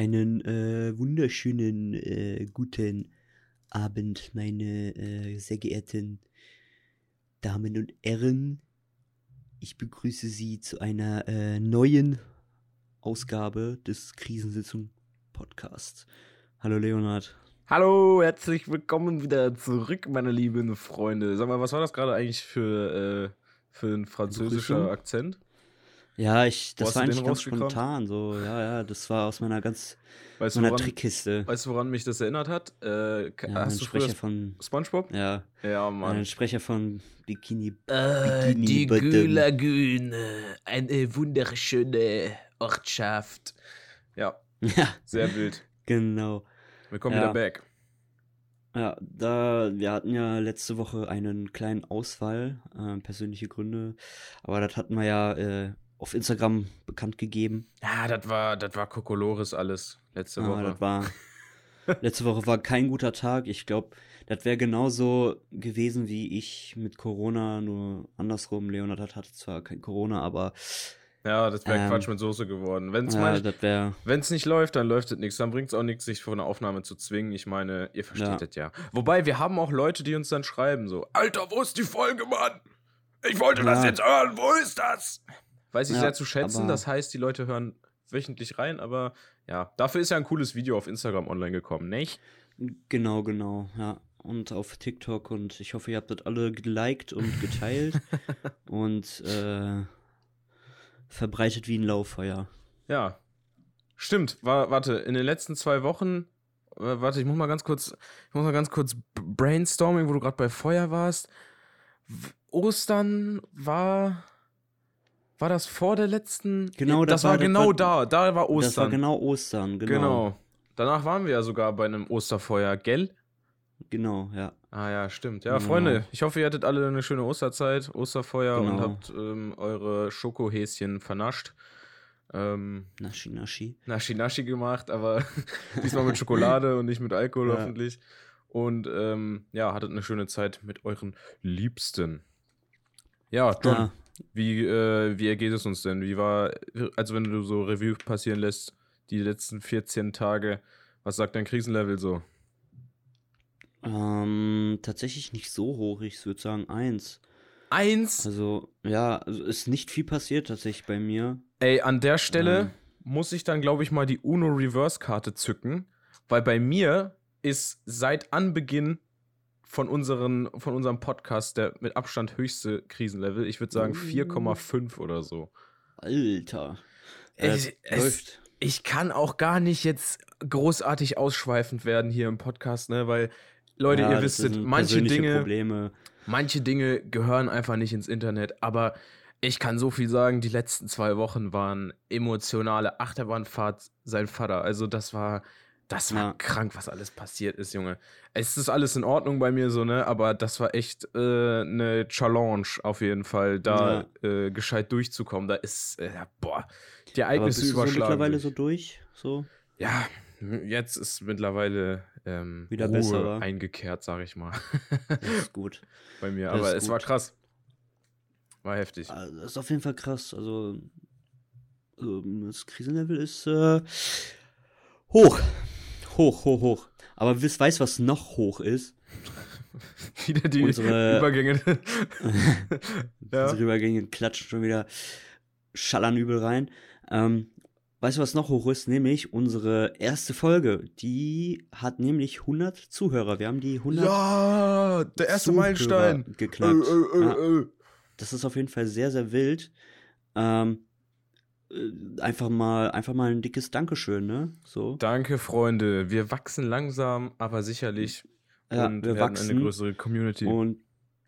Einen äh, wunderschönen äh, guten Abend, meine äh, sehr geehrten Damen und Herren. Ich begrüße Sie zu einer äh, neuen Ausgabe des Krisensitzung Podcasts. Hallo Leonhard. Hallo, herzlich willkommen wieder zurück, meine lieben Freunde. Sag mal, was war das gerade eigentlich für, äh, für ein französischer Begrüßung? Akzent? Ja, ich, das war eigentlich ganz spontan, so, ja, ja, das war aus meiner ganz, Weißt meiner woran, Trickkiste. weißt du, woran mich das erinnert hat? Äh, Ja, hast du Sprecher von, Spongebob? ja, Ja, Mann. ein Sprecher von Bikini. Äh, Bikini die. Gülagüne, eine wunderschöne Ortschaft. Ja, Ja, sehr wild. genau. Willkommen Ja. wieder back. Ja, da, wir hatten ja letzte Woche einen kleinen Ausfall, äh, persönliche Gründe, aber das hatten wir ja äh, auf Instagram bekannt gegeben. Ja, das war, das war Kokolores alles letzte Ah, Woche. das war, letzte Woche war kein guter Tag. Ich glaube, das wäre genauso gewesen wie ich mit Corona, nur andersrum. Leonard hat- hatte zwar kein Corona, aber ja, das wäre Ähm, Quatsch mit Soße geworden. Ja, das Wenn es nicht läuft, dann läuft es nichts. Dann bringt es auch nichts, sich vor einer Aufnahme zu zwingen. Ich meine, ihr versteht Ja. das ja. Wobei, wir haben auch Leute, die uns dann schreiben so, Alter, wo ist die Folge, Mann? Ich wollte das Ja. jetzt hören, wo ist das? Weiß ich Ja, sehr zu schätzen. Das heißt, die Leute hören wöchentlich rein, aber ja, dafür ist ja ein cooles Video auf Instagram online gekommen, nicht? genau, genau, ja. Und auf TikTok und ich hoffe, ihr habt das alle geliked und geteilt und äh, verbreitet wie ein Lauffeuer. Ja. Stimmt, war, warte, in den letzten zwei Wochen, äh, warte, ich muss mal ganz kurz, ich muss mal ganz kurz brainstorming, wo du gerade bei Feuer warst. Ostern war, war das vor der letzten? Genau, das, das war, war- genau da, da war Ostern. Das war genau Ostern, genau. genau. Danach waren wir ja sogar bei einem Osterfeuer, gell? Genau, ja. Ah ja, stimmt. Ja, Genau. Freunde, ich hoffe, ihr hattet alle eine schöne Osterzeit, Osterfeuer und Genau. habt ähm, eure Schokohäschen vernascht. Ähm, Naschi, Naschi. Naschi Naschi gemacht, aber diesmal mit Schokolade und nicht mit Alkohol Ja. hoffentlich. Und ähm, ja, hattet eine schöne Zeit mit euren Liebsten. Ja, John, Ja, wie, äh, wie ergeht es uns denn? Wie war, also wenn du so Revue passieren lässt, die letzten 14 Tage, was sagt dein Krisenlevel so? ähm, tatsächlich nicht so hoch, ich würde sagen eins. Eins! Also, ja, also ist nicht viel passiert tatsächlich bei mir. Ey, an der Stelle Ähm. muss ich dann, glaube ich, mal die Uno Reverse-Karte zücken, weil bei mir ist seit Anbeginn von, unseren, von unserem Podcast der mit Abstand höchste Krisenlevel. Ich würde sagen Uh. 4,5 oder so. Alter. Äh, Es-. Ich kann auch gar nicht jetzt großartig ausschweifend werden hier im Podcast, ne, weil Leute, Ja, ihr sind manche Dinge, Probleme. manche Dinge gehören einfach nicht ins Internet, aber ich kann so viel sagen, die letzten zwei Wochen waren emotionale Achterbahnfahrt sein Vater. Also das war, das war Ja. krank, was alles passiert ist, Junge. Es ist alles in Ordnung bei mir so, ne, aber das war echt äh, eine Challenge auf jeden Fall, da äh, gescheit durchzukommen. Da ist, äh, boah, die Aber Ereignisse bist du so überschlagen. mittlerweile so durch? So? Ja, jetzt ist mittlerweile ähm, Wieder Ruhe besser, wa? eingekehrt, sag ich mal, Das ist gut. bei mir. Das Aber es war gut. krass. War heftig. Also, das ist auf jeden Fall krass. Also, ähm, das Krisenlevel ist äh, hoch. Hoch, hoch, hoch. Aber wisst, weißt was noch hoch ist? Wieder die Unsere- Übergänge. ja. Unsere Übergänge klatschen schon wieder schallern übel rein. Ähm, weißt du, was noch hoch ist? Nämlich unsere erste Folge. Die hat nämlich 100 Zuhörer. Wir haben die 100 ja, der erste Zuhörer Meilenstein. Äh, geknackt. äh, äh, Ja. äh. Das ist auf jeden Fall sehr, sehr wild. Ähm, äh, einfach mal, einfach mal ein dickes Dankeschön, ne? So. Danke, Freunde. Wir wachsen langsam, aber sicherlich. Ja, und wir wachsen. eine größere Community. Und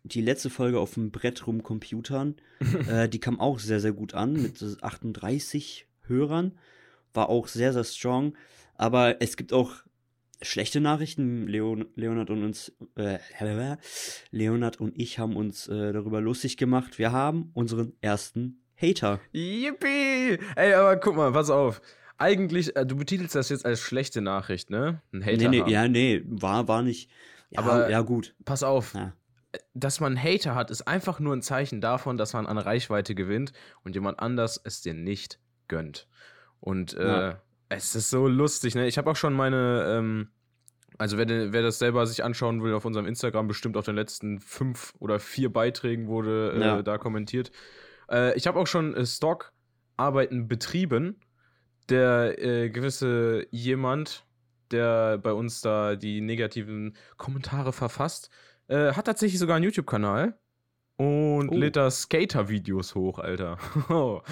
die letzte Folge auf dem Brett rum Computern, äh, die kam auch sehr, sehr gut an mit so 38 Hörern. War auch sehr, sehr strong. Aber es gibt auch schlechte Nachrichten. Leon, Leonard und uns, äh, Leonard und ich haben uns äh, darüber lustig gemacht. Wir haben unseren ersten Hater. Yippie! Ey, aber guck mal, pass auf. Eigentlich, äh, du betitelst das jetzt als schlechte Nachricht, ne? Ein Hater. nee, nee, ja, nee, war, war nicht. Ja, Aber- ja, gut. Pass auf. Ja. Dass man einen Hater hat, ist einfach nur ein Zeichen davon, dass man an Reichweite gewinnt und jemand anders es dir nicht gönnt. Und äh, Ja. Es ist so lustig, ne? Ich habe auch schon meine, ähm, also wer, wer das selber sich anschauen will, auf unserem Instagram bestimmt auf den letzten fünf oder vier Beiträgen wurde äh, da kommentiert. Äh, ich habe auch schon äh, Stock-Arbeiten betrieben. Der äh, gewisse jemand, der bei uns da die negativen Kommentare verfasst, äh, hat tatsächlich sogar einen YouTube-Kanal und Oh. lädt da Skater-Videos hoch, Alter.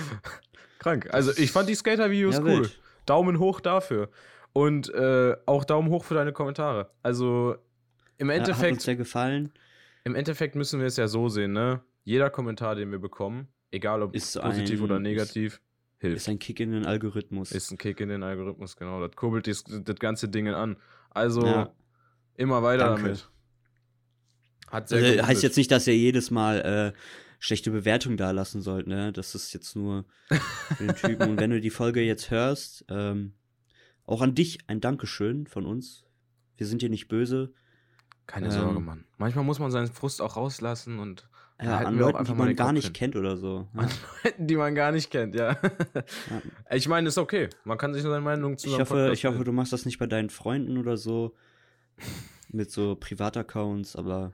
Krank. Also ich fand die Skater-Videos Ja, cool. wild. Daumen hoch dafür. Und äh, auch Daumen hoch für deine Kommentare. Also im Ja, hat Endeffekt, uns sehr gefallen. im Endeffekt müssen wir es ja so sehen, ne? Jeder Kommentar, den wir bekommen, egal ob Ist positiv ein- oder ist- hilft. Ist ein Kick in den Algorithmus. Ist ein Kick in den Algorithmus, genau. Das kurbelt das, das ganze Ding an. Also Ja. immer weiter Danke. damit. Hat Also, heißt jetzt nicht, dass ihr jedes Mal äh, schlechte Bewertungen da lassen sollt, ne? Das ist jetzt nur für den Typen. Und wenn du die Folge jetzt hörst, ähm, auch an dich ein Dankeschön von uns. Wir sind dir nicht böse. Keine ähm, Sorge, Mann. Manchmal muss man seinen Frust auch rauslassen und Ja, an Leuten, die man gar nicht hin. kennt oder so. Ja. An Leuten, die man gar nicht kennt, ja. Ich meine, ist okay. Man kann sich nur seine Meinung zu Ich hoffe, ich hoffe, du machst das nicht bei deinen Freunden oder so. Mit so Privataccounts, aber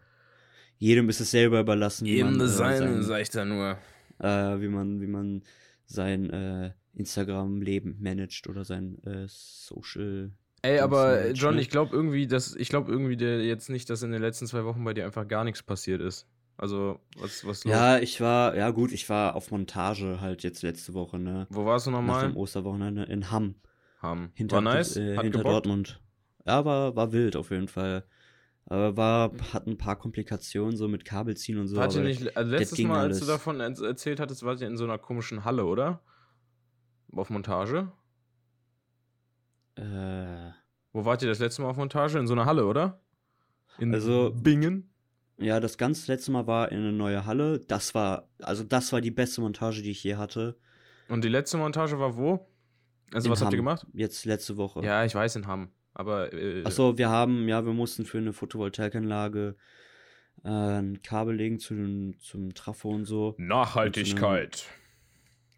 jedem ist es selber überlassen, wie man, äh, sein, sag ich da nur. äh, wie man, wie man sein äh, Instagram-Leben managt oder sein äh, Social. Ey, aber äh, managt, John, ne? ich glaube irgendwie, dass ich glaube irgendwie der jetzt nicht, dass in den letzten zwei Wochen bei dir einfach gar nichts passiert ist. Also was was los? Ja, ich war, ja gut, ich war auf Montage halt jetzt letzte Woche, ne? Wo warst du Nach nochmal? dem Osterwochenende in Hamm. Ham. Hinter, War nice. äh, Hat hinter gebockt? Dortmund. Ja, war, war wild auf jeden Fall. Aber war, hat ein paar Komplikationen so mit Kabelziehen und so. Aber nicht, also letztes Mal, als du davon erz- erzählt hattest, wart ihr in so einer komischen Halle, oder? Auf Montage? Äh, Wo wart ihr das letzte Mal auf Montage? In so einer Halle, oder? In Also- Bingen? Ja, das ganz letzte Mal war in eine neue Halle. Das war, also das war die beste Montage, die ich je hatte. Und die letzte Montage war wo? Also In was habt ihr Hamm. gemacht? Jetzt letzte Woche. Ja, ich weiß in Hamm. Aber äh, Achso, wir haben, ja, wir mussten für eine Photovoltaikanlage äh, ein Kabel legen zu zum Trafo und so. Nachhaltigkeit.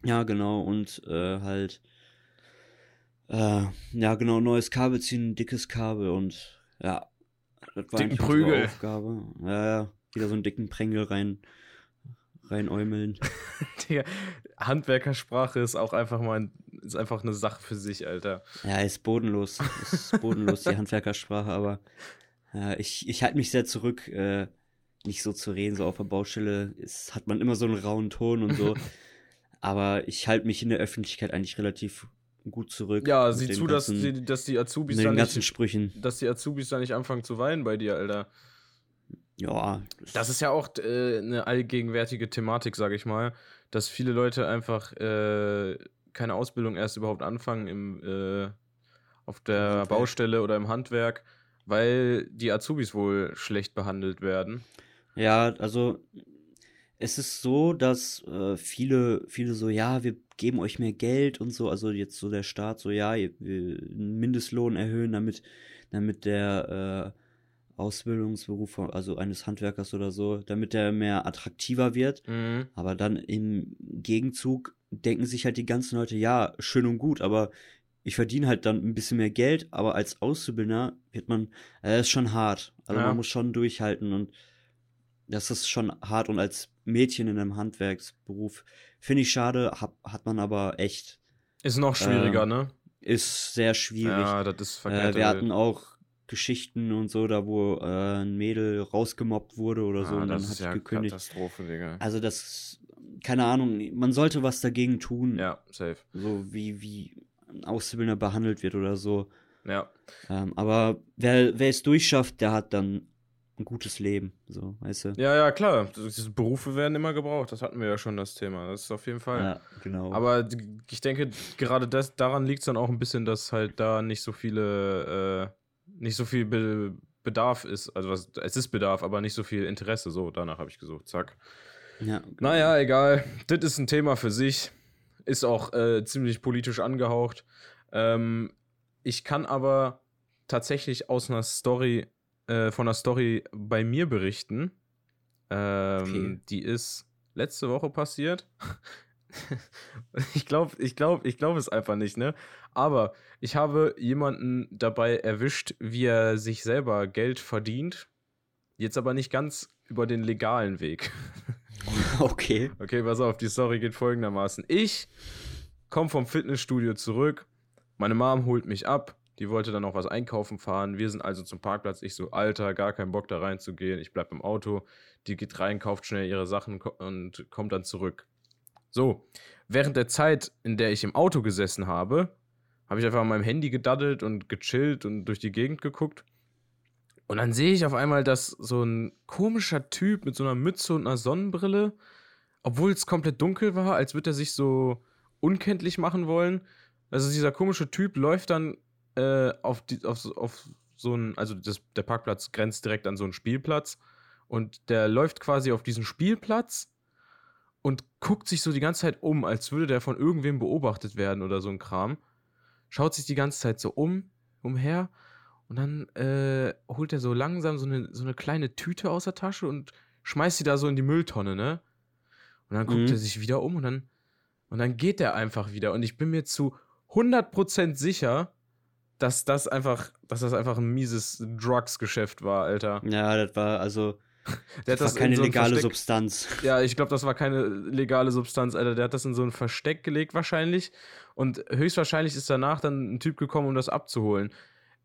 Ja, genau, und äh, halt, äh, ja, genau, neues Kabel ziehen, dickes Kabel und ja, das war Dicken Prügel. Aufgabe. Ja, ja, wieder so einen dicken Prängel rein, reinäumeln. Digga, Handwerkersprache ist auch einfach mal ein, ist einfach eine Sache für sich, Alter. Ja, ist bodenlos, ist bodenlos, die Handwerkersprache, aber ja, ich, ich halte mich sehr zurück, äh, nicht so zu reden, so auf der Baustelle ist, hat man immer so einen rauen Ton und so. Aber ich halte mich in der Öffentlichkeit eigentlich relativ gut zurück. Ja, sieh zu, dass ganzen- die, dass die Azubis mit da ganzen nicht, Sprüchen. dass die Azubis da nicht anfangen zu weinen bei dir, Alter. Ja, Das ist ja auch äh, eine allgegenwärtige Thematik, sage ich mal, dass viele Leute einfach äh, keine Ausbildung erst überhaupt anfangen im, äh, auf der Handwerk. Baustelle oder im Handwerk, weil die Azubis wohl schlecht behandelt werden. Ja, also es ist so, dass äh, viele, viele so, ja, wir geben euch mehr Geld und so, also jetzt so der Staat so, ja, ihr- einen Mindestlohn erhöhen, damit, damit der äh, Ausbildungsberuf, also eines Handwerkers oder so, damit der mehr attraktiver wird. Mhm. Aber dann im Gegenzug denken sich halt die ganzen Leute, ja, schön und gut, aber ich verdiene halt dann ein bisschen mehr Geld, aber als Auszubildender wird man, äh, ist schon hart. Also Ja. man muss schon durchhalten und das ist schon hart und als Mädchen in einem Handwerksberuf finde ich schade, hab, hat man aber echt, Ist noch schwieriger, Ähm, ne? ist sehr schwierig. Ja, das ist äh, verkehrt. wir hatten auch Geschichten und so, da wo äh, ein Mädel rausgemobbt wurde oder so und dann hat ja gekündigt. Katastrophe, Digga. Also das, keine Ahnung, man sollte was dagegen tun, Ja, safe. so wie, wie ein Auszubildender behandelt wird oder so. Ja. Ähm, aber wer, wer es durchschafft, der hat dann ein gutes Leben, so, weißt du? Ja, ja, klar. Diese Berufe werden immer gebraucht. Das hatten wir ja schon, das Thema. Das ist auf jeden Fall. Ja, genau. Aber ich denke, gerade das, daran liegt es dann auch ein bisschen, dass halt da nicht so viele, äh, nicht so viel Be Bedarf ist. Also was, es ist Bedarf, aber nicht so viel Interesse. So, danach habe ich gesucht. Zack. ja, Naja, egal. Das ist ein Thema für sich. Ist auch äh, ziemlich politisch angehaucht. Ähm, ich kann aber tatsächlich aus einer Story, äh, von einer Story bei mir berichten. Ähm, Okay. Die ist letzte Woche passiert. ich glaube, ich glaube, ich glaube es einfach nicht, ne? Aber ich habe jemanden dabei erwischt, wie er sich selber Geld verdient. Jetzt aber nicht ganz über den legalen Weg. Okay. Okay, pass auf, die Story geht folgendermaßen. Ich komme vom Fitnessstudio zurück. Meine Mom holt mich ab. Die wollte dann noch was einkaufen fahren. Wir sind also zum Parkplatz. Ich so, Alter, gar keinen Bock da reinzugehen. Ich bleib im Auto. Die geht rein, kauft schnell ihre Sachen und kommt dann zurück. So, während der Zeit, in der ich im Auto gesessen habe, habe ich einfach an meinem Handy gedaddelt und gechillt und durch die Gegend geguckt. Und dann sehe ich auf einmal, dass so ein komischer Typ mit so einer Mütze und einer Sonnenbrille, obwohl es komplett dunkel war, als würde er sich so unkenntlich machen wollen. Also dieser komische Typ läuft dann äh, auf, die, auf, auf so ein, also das, der Parkplatz grenzt direkt an so einen Spielplatz. Und der läuft quasi auf diesen Spielplatz und guckt sich so die ganze Zeit um, als würde der von irgendwem beobachtet werden oder so ein Kram. Schaut sich die ganze Zeit so um, umher und dann äh, holt er so langsam so eine, so eine kleine Tüte aus der Tasche und schmeißt sie da so in die Mülltonne, ne? Und dann guckt Mhm. er sich wieder um und dann, und dann geht er einfach wieder. Und ich bin mir zu 100% sicher, dass das einfach, dass das einfach ein mieses Drugs-Geschäft war, Alter. Ja, das war also Der das war keine in so legale Versteck- Substanz. Ja, ich glaube, das war keine legale Substanz, Alter. Der hat das in so ein Versteck gelegt wahrscheinlich. Und höchstwahrscheinlich ist danach dann ein Typ gekommen, um das abzuholen.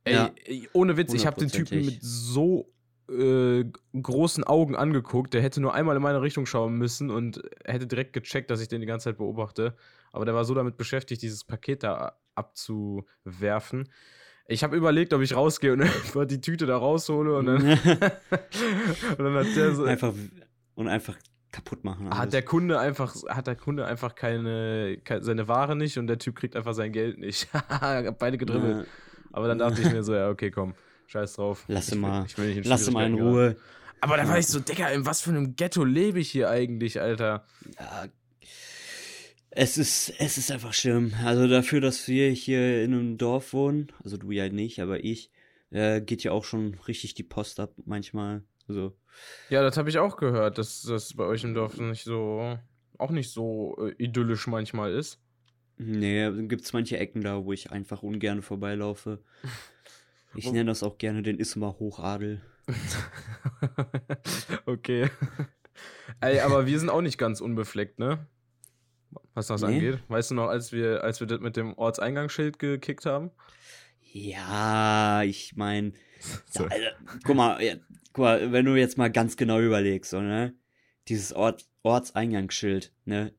Ey, Ja. ey, ohne Witz, ich habe den Typen mit so äh, großen Augen angeguckt. Der hätte nur einmal in meine Richtung schauen müssen und hätte direkt gecheckt, dass ich den die ganze Zeit beobachte. Aber der war so damit beschäftigt, dieses Paket da abzuwerfen. Ich habe überlegt, ob ich rausgehe und einfach die Tüte da raushole und dann, und dann hat der so, einfach und einfach kaputt machen. alles. hat der Kunde einfach, hat der Kunde einfach keine, keine seine Ware nicht und der Typ kriegt einfach sein Geld nicht. Beide gedribbelt. Ja, Aber dann dachte ich mir so, ja, okay, komm, scheiß drauf. Lass ihn mal. Ich will nicht in Lass ihn mal in. Ruhe. Aber da war ich so, Digga, in was für einem Ghetto lebe ich hier eigentlich, Alter? Ja, es ist, es ist einfach schlimm. Also dafür, dass wir hier in einem Dorf wohnen, also du ja nicht, aber ich, äh, geht ja auch schon richtig die Post ab manchmal. Also, Ja, das habe ich auch gehört, dass das bei euch im Dorf nicht so, auch nicht so äh, idyllisch manchmal ist. nee, gibt's manche Ecken da, wo ich einfach ungern vorbeilaufe. Ich nenne das auch gerne den Ismar Hochadel. okay. Ey, aber wir sind auch nicht ganz unbefleckt, ne? Was das Nee. angeht. Weißt du noch, als wir, als wir das mit dem Ortseingangsschild gekickt haben? Ja, ich meine, So. Alter, guck mal, ja, guck mal, wenn du jetzt mal ganz genau überlegst, so, ne? Dieses Ort, Ortseingangsschild, ne?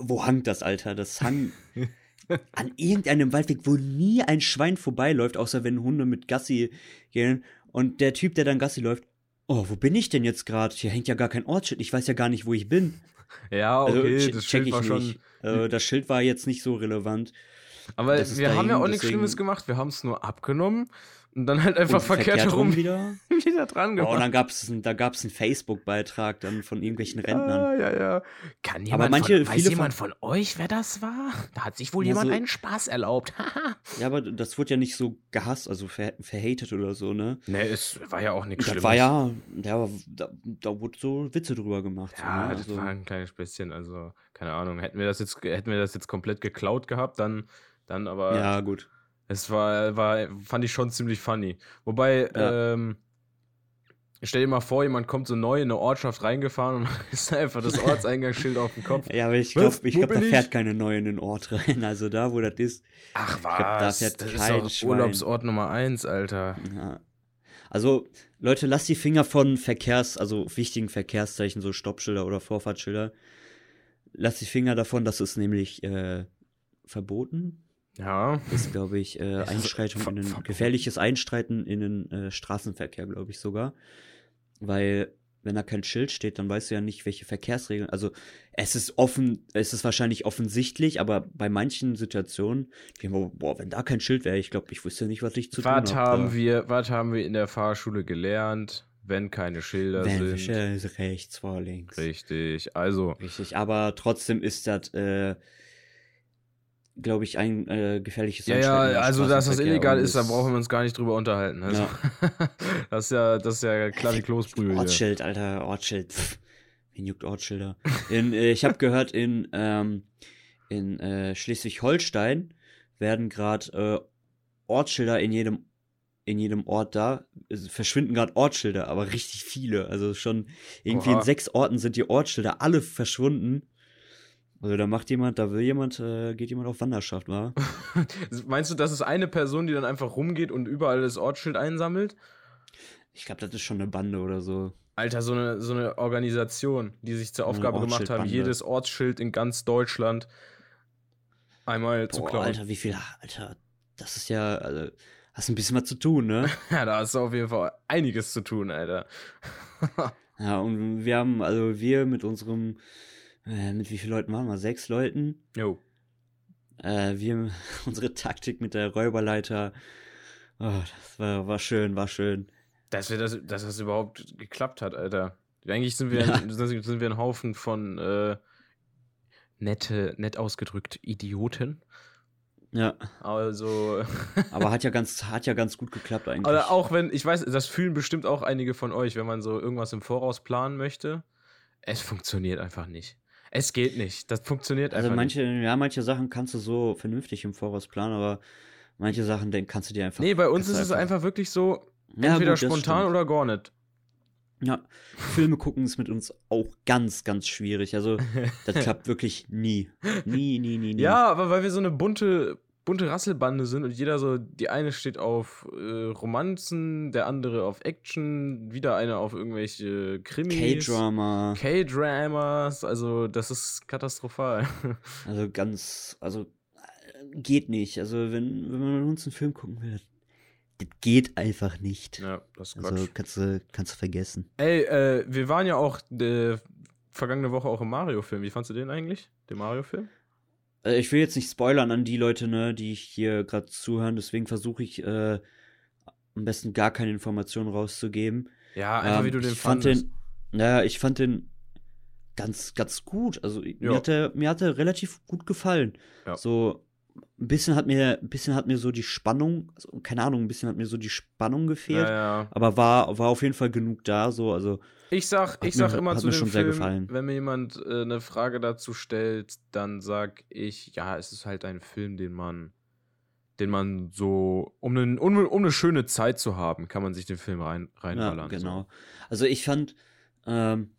Wo hangt das, Alter? Das hang an irgendeinem Waldweg, wo nie ein Schwein vorbeiläuft, außer wenn Hunde mit Gassi gehen. Und der Typ, der dann Gassi läuft, oh, wo bin ich denn jetzt gerade? Hier hängt ja gar kein Ortsschild, ich weiß ja gar nicht, wo ich bin. Ja, Also, okay, che- das Schild ich war schon. nicht. Äh, das Schild war jetzt nicht so relevant. Aber wir haben ja auch nichts Schlimmes gemacht. Wir haben es nur abgenommen und dann halt einfach Und verkehrt, herum wieder. wieder dran Oh, und gemacht. dann gab's, da gab's einen Facebook-Beitrag dann von irgendwelchen Rentnern. Ah, ja, ja. Kann Aber manche, von, weiß jemand von euch, wer das war? Da hat sich wohl Ja, jemand so- einen Spaß erlaubt. Ja, aber das wurde ja nicht so gehasst, also ver verhatet oder so, ne? nee, es war ja auch nichts Das Schlimmes. war ja, ja da, da wurde so Witze drüber gemacht. Ja, so, ne? das also, war ein kleines bisschen, also keine Ahnung. Hätten wir das jetzt, hätten wir das jetzt komplett geklaut gehabt, dann, dann aber ja, gut. Es war, war, fand ich schon ziemlich funny. Wobei, Ja. ähm, stell dir mal vor, jemand kommt so neu in eine Ortschaft reingefahren und ist einfach das Ortseingangsschild auf dem Kopf. Ja, aber ich Was? glaube, ich glaub, da bin fährt ich? keine neue in den Ort rein. Also da, wo das ist. Ach glaub, da was, fährt das kein ist doch. Urlaubsort Nummer eins, Alter. Ja. Also, Leute, lasst die Finger von Verkehrs-, also wichtigen Verkehrszeichen, so Stoppschilder oder Vorfahrtsschilder. Lasst die Finger davon, das ist nämlich äh, verboten. Ja, ist, glaube ich, äh, Einschreitung in verboten. gefährliches Einstreiten in den äh, Straßenverkehr, glaube ich sogar. Weil, wenn da kein Schild steht, dann weißt du ja nicht, welche Verkehrsregeln. Also, es ist offen, es ist wahrscheinlich offensichtlich, aber bei manchen Situationen, die, boah, wenn da kein Schild wäre, ich glaube, ich wüsste nicht, was ich zu was tun habe. haben wir, was haben wir in der Fahrschule gelernt, wenn keine Schilder Wenn sind? Schild rechts vor links. Richtig, also, Richtig, aber trotzdem ist das, äh, glaube ich, ein äh, gefährliches ja, ja, also, dass das illegal ist, da brauchen wir uns gar nicht drüber unterhalten. Also, das ist ja, das ist ja klar wie Kloßbrühe hier. Ortsschild, Alter, Ortsschild. Pff. Wen juckt Ortsschilder? In, äh, ich habe gehört, in, ähm, in äh, Schleswig-Holstein werden gerade äh, Ortsschilder in jedem in jedem Ort da. Verschwinden gerade Ortsschilder, aber richtig viele. Also schon irgendwie Oha. in sechs Orten sind die Ortsschilder alle verschwunden. Also da macht jemand, da will jemand, äh, geht jemand auf Wanderschaft, wa? Meinst du, das ist eine Person, die dann einfach rumgeht und überall das Ortsschild einsammelt? Ich glaube, das ist schon eine Bande oder so. Alter, so eine, so eine Organisation, die sich zur Aufgabe gemacht haben, jedes Ortsschild in ganz Deutschland einmal zu Boah, klauen. Alter, wie viel, Alter, das ist ja, also, hast ein bisschen was zu tun, ne? Ja, da hast du auf jeden Fall einiges zu tun, Alter. Ja, und wir haben, also wir mit unserem, äh, mit wie vielen Leuten waren wir? Sechs Leuten. Jo. Äh, wir, unsere Taktik mit der Räuberleiter, oh, das war, war schön, war schön. Dass, wir das, dass das überhaupt geklappt hat, Alter. Eigentlich sind wir, Ja. ein, sind wir ein Haufen von äh, nette, nett ausgedrückt Idioten. Ja, Also, aber hat ja ganz, hat ja ganz gut geklappt eigentlich. oder auch wenn, ich weiß, das fühlen bestimmt auch einige von euch, wenn man so irgendwas im Voraus planen möchte. Es funktioniert einfach nicht. Es geht nicht. Das funktioniert Also einfach manche, nicht. ja, manche Sachen kannst du so vernünftig im Voraus planen, aber manche Sachen denk, kannst du dir einfach. Nee, bei uns ist du es einfach wirklich so, Ja, entweder gut, das spontan oder gar nicht. Ja, Filme gucken ist mit uns auch ganz, ganz schwierig. Also, das klappt wirklich nie. Nie, nie, nie, nie. Ja, aber weil wir so eine bunte, bunte Rasselbande sind und jeder so, die eine steht auf äh, Romanzen, der andere auf Action, wieder eine auf irgendwelche Krimis. K-Drama. K-Dramas, also das ist katastrophal. Also ganz, also äh, geht nicht. Also wenn, wenn man mit uns einen Film gucken will, das, geht einfach nicht. ja, das ist also kannst du, kannst du vergessen. Ey, äh, wir waren ja auch äh, vergangene Woche auch im Mario-Film. Wie fandst du den eigentlich? Den Mario-Film? Äh, ich will jetzt nicht spoilern an die Leute, ne, die hier gerade zuhören, deswegen versuche ich äh, am besten gar keine Informationen rauszugeben. Ja, einfach Ähm, wie du den ich fand fandest. den, naja, ich fand den ganz, ganz gut. Also mir hat er, mir hat er relativ gut gefallen. Ja. So ein bisschen hat mir, ein bisschen hat mir so die Spannung, also, keine Ahnung, ein bisschen hat mir so die Spannung gefehlt. ja, ja. Aber war, war auf jeden Fall genug da, so, also, Ich sag, ich mir- sag immer zu dem Film, gefallen. wenn mir jemand äh, eine Frage dazu stellt, dann sag ich, ja, es ist halt ein Film, den man, den man so, um, einen, um, um eine schöne Zeit zu haben, kann man sich den Film rein, ja, reinballern. genau. Also ich fand, ähm,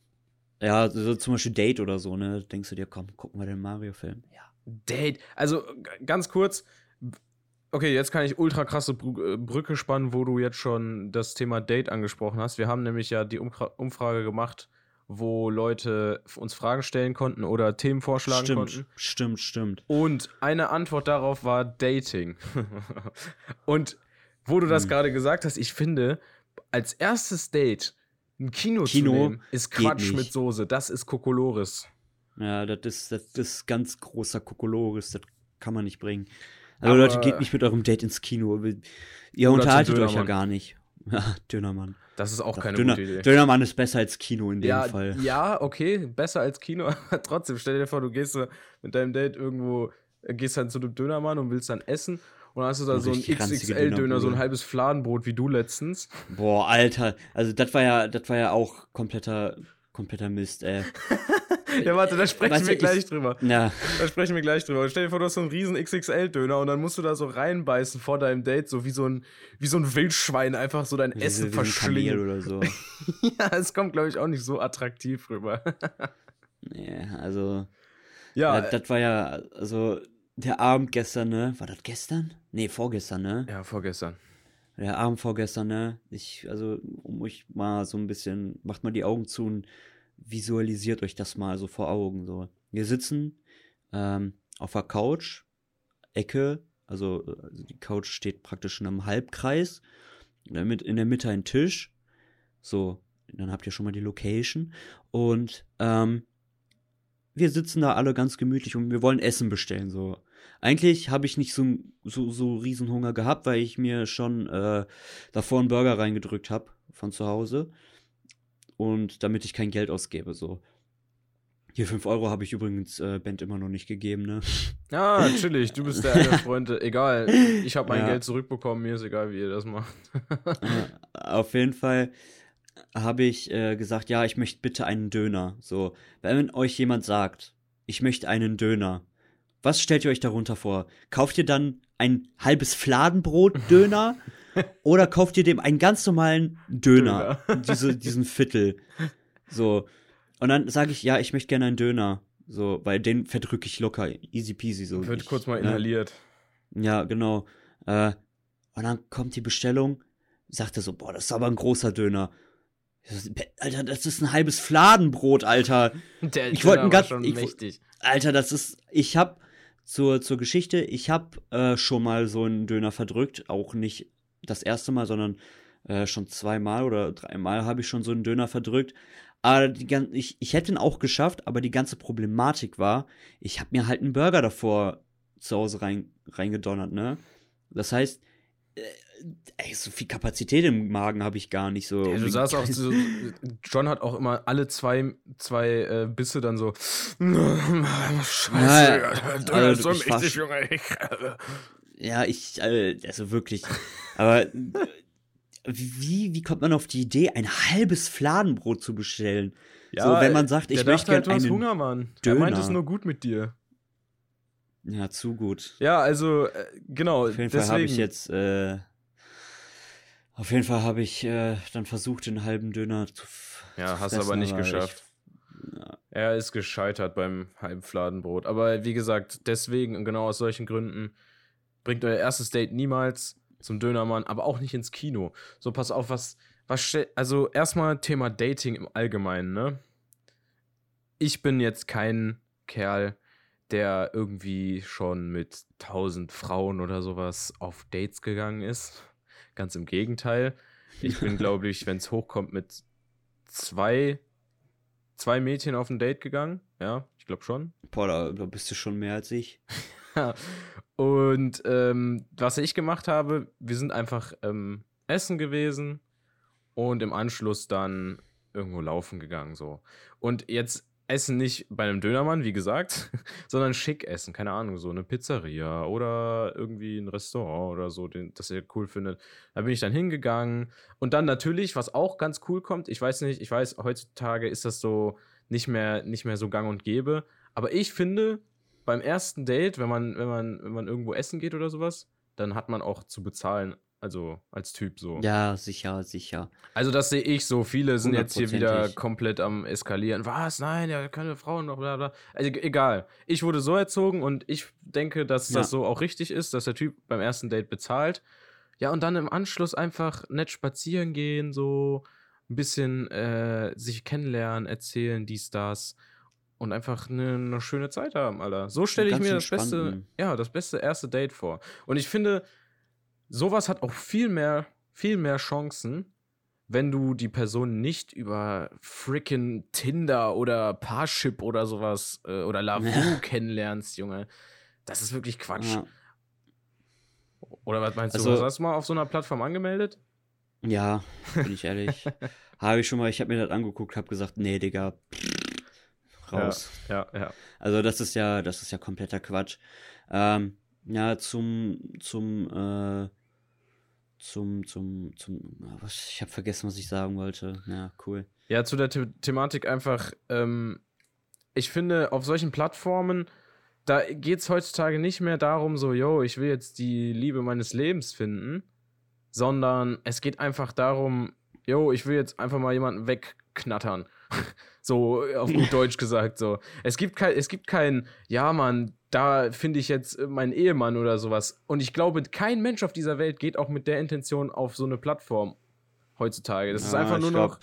ja, so zum Beispiel Date oder so, ne, denkst du dir, komm, gucken wir den Mario-Film. Ja. Date, also ganz kurz, okay, jetzt kann ich ultra krasse äh, Brücke spannen, wo du jetzt schon das Thema Date angesprochen hast. Wir haben nämlich ja die Umfra Umfrage gemacht, wo Leute uns Fragen stellen konnten oder Themen vorschlagen Stimmt, konnten. stimmt, stimmt. Und eine Antwort darauf war Dating. Und wo du das Hm. gerade gesagt hast, ich finde, als erstes Date ein Kino, Kino zu nehmen, ist Quatsch mit Soße. Das ist Kokolores. Ja, das ist, das ist ganz großer Kokolores, das kann man nicht bringen. Also Aber- Leute, geht nicht mit eurem Date ins Kino. Ihr unterhaltet euch ja gar nicht. Ja, Dönermann. Das ist auch Doch, keine Döner, gute Idee. Dönermann ist besser als Kino in dem ja, Fall. ja, okay, besser als Kino, aber trotzdem, stell dir vor, du gehst mit deinem Date irgendwo, äh, gehst dann zu dem Dönermann und willst dann essen und dann hast du da so ein richtig ranzige XXL-Döner, so ein halbes Fladenbrot wie du letztens. Boah, Alter. Also das war ja, das war ja auch kompletter, kompletter Mist, ey. Ja, warte, da sprechen Weißt wir gleich ich- drüber. Ja, Da sprechen wir gleich drüber. Stell dir vor, du hast so einen riesen XXL-Döner und dann musst du da so reinbeißen vor deinem Date, so wie so ein, wie so ein Wildschwein, einfach so dein wie, Essen so- verschlingen. oder so. Ja, es kommt, glaube ich, auch nicht so attraktiv rüber. Nee, also, ja, ja, das war ja, also, der Abend gestern, ne? War das gestern? Nee, vorgestern, ne? ja, vorgestern. Der Abend vorgestern, ne? Ich, also, um euch mal so ein bisschen, macht mal die Augen zu und visualisiert euch das mal so vor Augen, so. Wir sitzen, ähm, auf der Couch, Ecke, also, äh, die Couch steht praktisch in einem Halbkreis, Mit- in der Mitte ein Tisch, so, dann habt ihr schon mal die Location und, ähm, wir sitzen da alle ganz gemütlich und wir wollen Essen bestellen, so. Eigentlich habe ich nicht so, so, so riesen Hunger gehabt, weil ich mir schon äh, davor einen Burger reingedrückt habe von zu Hause. Und damit ich kein Geld ausgebe, so. Hier 5 Euro habe ich übrigens äh, Bent immer noch nicht gegeben, ne? Ja, natürlich, du bist der eine Freund. Egal, ich habe mein Ja. Geld zurückbekommen, mir ist egal, wie ihr das macht. Auf jeden Fall habe ich äh, gesagt, ja, ich möchte bitte einen Döner. So, wenn euch jemand sagt, ich möchte einen Döner, was stellt ihr euch darunter vor? Kauft ihr dann ein halbes Fladenbrot-Döner oder kauft ihr dem einen ganz normalen Döner, Döner. Diese, diesen Viertel? So. Und dann sage ich, ja, ich möchte gerne einen Döner. So, weil den verdrücke ich locker, easy peasy. So. Wird ich, kurz mal ne? inhaliert. Ja, genau. Äh, und dann kommt die Bestellung, sagt er so, boah, das ist aber ein großer Döner. Alter, das ist ein halbes Fladenbrot, Alter. Der ich wollte ganz, schon ich, mächtig. Alter, das ist, ich hab zur, zur Geschichte, ich hab äh, schon mal so einen Döner verdrückt, auch nicht das erste Mal, sondern äh, schon zweimal oder dreimal habe ich schon so einen Döner verdrückt. Aber die, ich, ich hätte ihn auch geschafft, aber die ganze Problematik war, ich habe mir halt einen Burger davor zu Hause rein, reingedonnert, ne? Das heißt, äh, ey, so viel Kapazität im Magen habe ich gar nicht so. Ja, du sagst auch so, John hat auch immer alle zwei, zwei äh, Bisse dann so. Scheiße, ja, also, so mächtig, Junge. ja, ich, also wirklich. Aber wie, wie kommt man auf die Idee, ein halbes Fladenbrot zu bestellen? Ja, so, wenn man sagt, ich möchte halt, du hast Hunger, Mann. Döner. Er meint es nur gut mit dir. Ja, zu gut. Ja, also, äh, genau. Auf jeden deswegen. Fall habe ich jetzt, äh, auf jeden Fall habe ich äh, dann versucht, den halben Döner zu. Ja, hast aber nicht aber geschafft. Ich, ja. Er ist gescheitert beim halben Fladenbrot. Aber wie gesagt, deswegen und genau aus solchen Gründen bringt euer erstes Date niemals zum Dönermann, aber auch nicht ins Kino. So, pass auf, was, was, also erstmal Thema Dating im Allgemeinen, ne? Ich bin jetzt kein Kerl, der irgendwie schon mit tausend Frauen oder sowas auf Dates gegangen ist. Ganz im Gegenteil. Ich bin, glaube ich, wenn es hochkommt, mit zwei, zwei Mädchen auf ein Date gegangen. Ja, ich glaube schon. Boah, da, da bist du schon mehr als ich. Und ähm, was ich gemacht habe, wir sind einfach ähm, essen gewesen und im Anschluss dann irgendwo laufen gegangen so. Und jetzt essen nicht bei einem Dönermann, wie gesagt, sondern schick essen, keine Ahnung, so eine Pizzeria oder irgendwie ein Restaurant oder so, den, das ihr cool findet. Da bin ich dann hingegangen und dann natürlich, was auch ganz cool kommt, ich weiß nicht, ich weiß, heutzutage ist das so nicht mehr, nicht mehr so gang und gäbe, aber ich finde, beim ersten Date, wenn man, wenn man, wenn man irgendwo essen geht oder sowas, dann hat man auch zu bezahlen. Also als Typ so. Ja, sicher, sicher. Also das sehe ich so. Viele sind jetzt hier wieder komplett am eskalieren. Was? Nein, ja, keine Frauen noch, bla bla. Also egal. Ich wurde so erzogen und ich denke, dass ja. das so auch richtig ist, dass der Typ beim ersten Date bezahlt. Ja, und dann im Anschluss einfach nett spazieren gehen, so ein bisschen äh, sich kennenlernen, erzählen, dies, das und einfach eine, eine, schöne Zeit haben, Alter. So stelle ich mir das beste, ja, das beste erste Date vor. Und ich finde, sowas hat auch viel mehr, viel mehr Chancen, wenn du die Person nicht über freaking Tinder oder Parship oder sowas äh, oder Lavu ja. kennenlernst, Junge. Das ist wirklich Quatsch. Ja. Oder was meinst also, du? Hast du mal auf so einer Plattform angemeldet? Ja, bin ich ehrlich. habe ich schon mal, ich habe mir das angeguckt, habe gesagt, nee, Digga. Pff raus. Ja, ja, ja. Also das ist ja, das ist ja kompletter Quatsch. Ähm, ja, zum, zum, äh, zum, zum, zum, was, ich habe vergessen, was ich sagen wollte. Ja, cool. Ja, zu der The Thematik einfach, ähm, ich finde, auf solchen Plattformen, da geht es heutzutage nicht mehr darum, so, yo, ich will jetzt die Liebe meines Lebens finden, sondern es geht einfach darum, yo, ich will jetzt einfach mal jemanden wegknattern. So auf gut Deutsch gesagt, so. Es gibt kein, es gibt kein, ja, Mann, da finde ich jetzt meinen Ehemann oder sowas. Und ich glaube, kein Mensch auf dieser Welt geht auch mit der Intention auf so eine Plattform heutzutage. Das ja, ist einfach nur glaub, noch.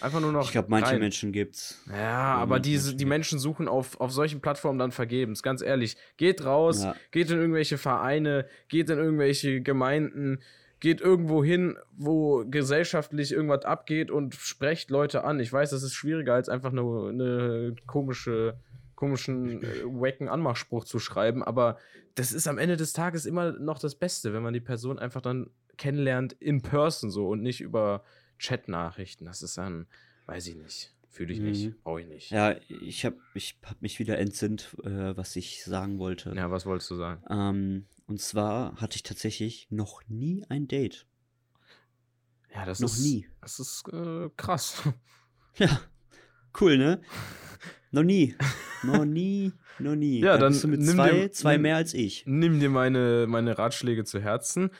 Einfach nur noch. Ich glaube, manche rein. Menschen gibt's. Ja, aber diese, die Menschen suchen auf, auf solchen Plattformen dann vergebens. Ganz ehrlich. Geht raus, ja. geht in irgendwelche Vereine, geht in irgendwelche Gemeinden, geht irgendwo hin, wo gesellschaftlich irgendwas abgeht und sprecht Leute an. Ich weiß, das ist schwieriger, als einfach eine, eine komische, komischen, äh, wacken Anmachspruch zu schreiben, aber das ist am Ende des Tages immer noch das Beste, wenn man die Person einfach dann kennenlernt in person so und nicht über Chat-Nachrichten. Das ist dann, weiß ich nicht. Fühle ich nicht, mhm. brauche ich nicht. Ja, ich habe ich hab mich wieder entsinnt, äh, was ich sagen wollte. Ja, was wolltest du sagen? Ähm, und zwar hatte ich tatsächlich noch nie ein Date. Ja, das Noch ist, nie. Das ist äh, krass. Ja, cool, ne? Noch nie. Noch nie, noch nie. Ja, Da dann bist du mit nimm zwei, dir- zwei nimm- mehr als ich. Nimm dir meine, meine Ratschläge zu Herzen.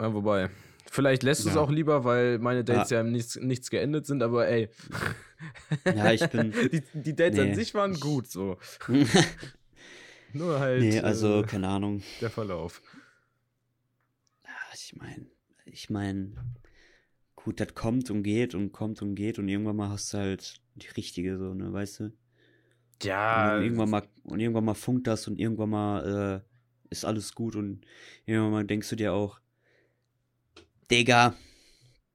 Ja, wobei, vielleicht lässt du es Ja. auch lieber, weil meine Dates Ah. ja im nichts, nichts geendet sind, aber ey. Ja, ich bin. die, die Dates an Nee. sich waren gut, so. Nur halt nee, also, äh, keine Ahnung. der Verlauf. Ich meine, ich meine, gut, das kommt und geht und kommt und geht und irgendwann mal hast du halt die richtige, so, ne, weißt du? Ja, Und irgendwann mal, und irgendwann mal funkt das und irgendwann mal äh, ist alles gut und irgendwann mal denkst du dir auch, Digga,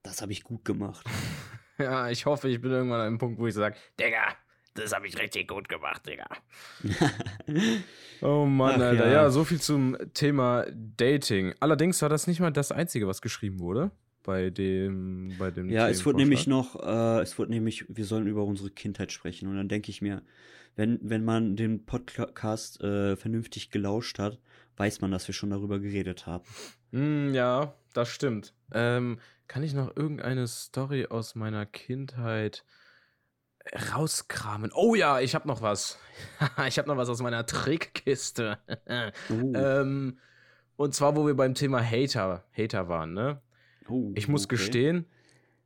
das habe ich gut gemacht. ja, ich hoffe, ich bin irgendwann an einem Punkt, wo ich sage, Digga, das habe ich richtig gut gemacht, Digga. Oh Mann, Ach Alter. ja. Ja. so viel zum Thema Dating. Allerdings war das nicht mal das Einzige, was geschrieben wurde bei dem, bei dem Ja, es wurde nämlich noch, äh, es wurde nämlich, wir sollen über unsere Kindheit sprechen. Und dann denke ich mir, wenn, wenn man den Podcast äh, vernünftig gelauscht hat, weiß man, dass wir schon darüber geredet haben. Hm, ja, das stimmt. Ähm, kann ich noch irgendeine Story aus meiner Kindheit rauskramen? Oh ja, ich habe noch was. ich habe noch was aus meiner Trickkiste. Oh, ähm, und zwar, wo wir beim Thema Hater, Hater waren, ne? oh, Ich muss okay. gestehen,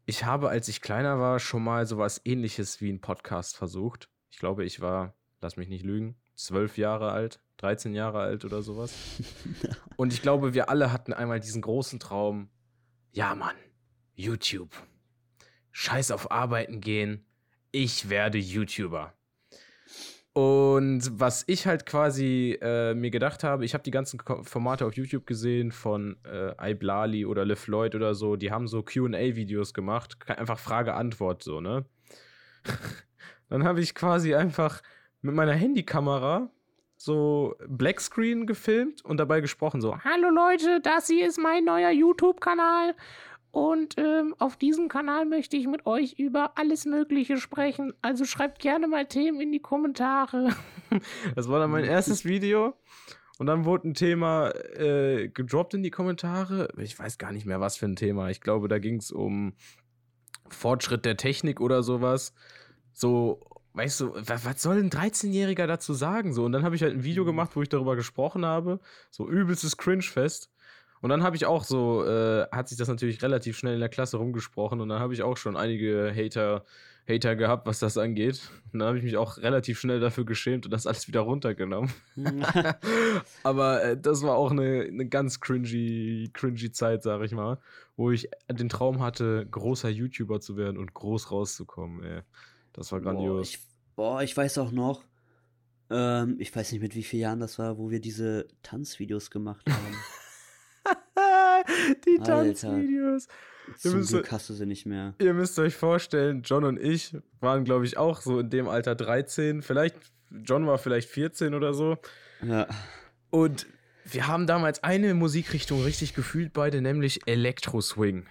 ich habe, als ich kleiner war, schon mal sowas ähnliches wie ein Podcast versucht. Ich glaube, ich war, lass mich nicht lügen, zwölf Jahre alt, 13 Jahre alt oder sowas. Und ich glaube, wir alle hatten einmal diesen großen Traum. Ja, Mann, YouTube. Scheiß auf Arbeiten gehen. Ich werde YouTuber. Und was ich halt quasi äh, mir gedacht habe, ich habe die ganzen Formate auf YouTube gesehen von äh, iBlali oder LeFloid oder so, die haben so QA-Videos gemacht, einfach Frage-Antwort so, ne? Dann habe ich quasi einfach mit meiner Handykamera so Blackscreen gefilmt und dabei gesprochen, so: Hallo Leute, das hier ist mein neuer YouTube-Kanal. Und ähm, auf diesem Kanal möchte ich mit euch über alles Mögliche sprechen. Also schreibt gerne mal Themen in die Kommentare. das war dann mein erstes Video. Und dann wurde ein Thema äh, gedroppt in die Kommentare. Ich weiß gar nicht mehr, was für ein Thema. Ich glaube, da ging es um Fortschritt der Technik oder sowas. So, weißt du, was, was soll ein 13-Jähriger dazu sagen? So, und dann habe ich halt ein Video gemacht, wo ich darüber gesprochen habe. So übelstes Cringe-Fest. Und dann habe ich auch so, äh, hat sich das natürlich relativ schnell in der Klasse rumgesprochen und dann habe ich auch schon einige Hater, Hater gehabt, was das angeht. Und dann habe ich mich auch relativ schnell dafür geschämt und das alles wieder runtergenommen. Aber äh, das war auch eine, eine ganz cringy, cringy Zeit, sag ich mal, wo ich den Traum hatte, großer YouTuber zu werden und groß rauszukommen. Ey. Das war Boah grandios. ich, boah, ich weiß auch noch, ähm, ich weiß nicht, mit wie vielen Jahren das war, wo wir diese Tanzvideos gemacht haben. die. Tanzvideos. Zum müsst- Glück hast du sie nicht mehr. Ihr müsst euch vorstellen, John und ich waren, glaube ich, auch so in dem Alter 13. Vielleicht, John war vielleicht 14 oder so. Ja. Und wir haben damals eine Musikrichtung richtig gefühlt, beide, nämlich Elektro-Swing.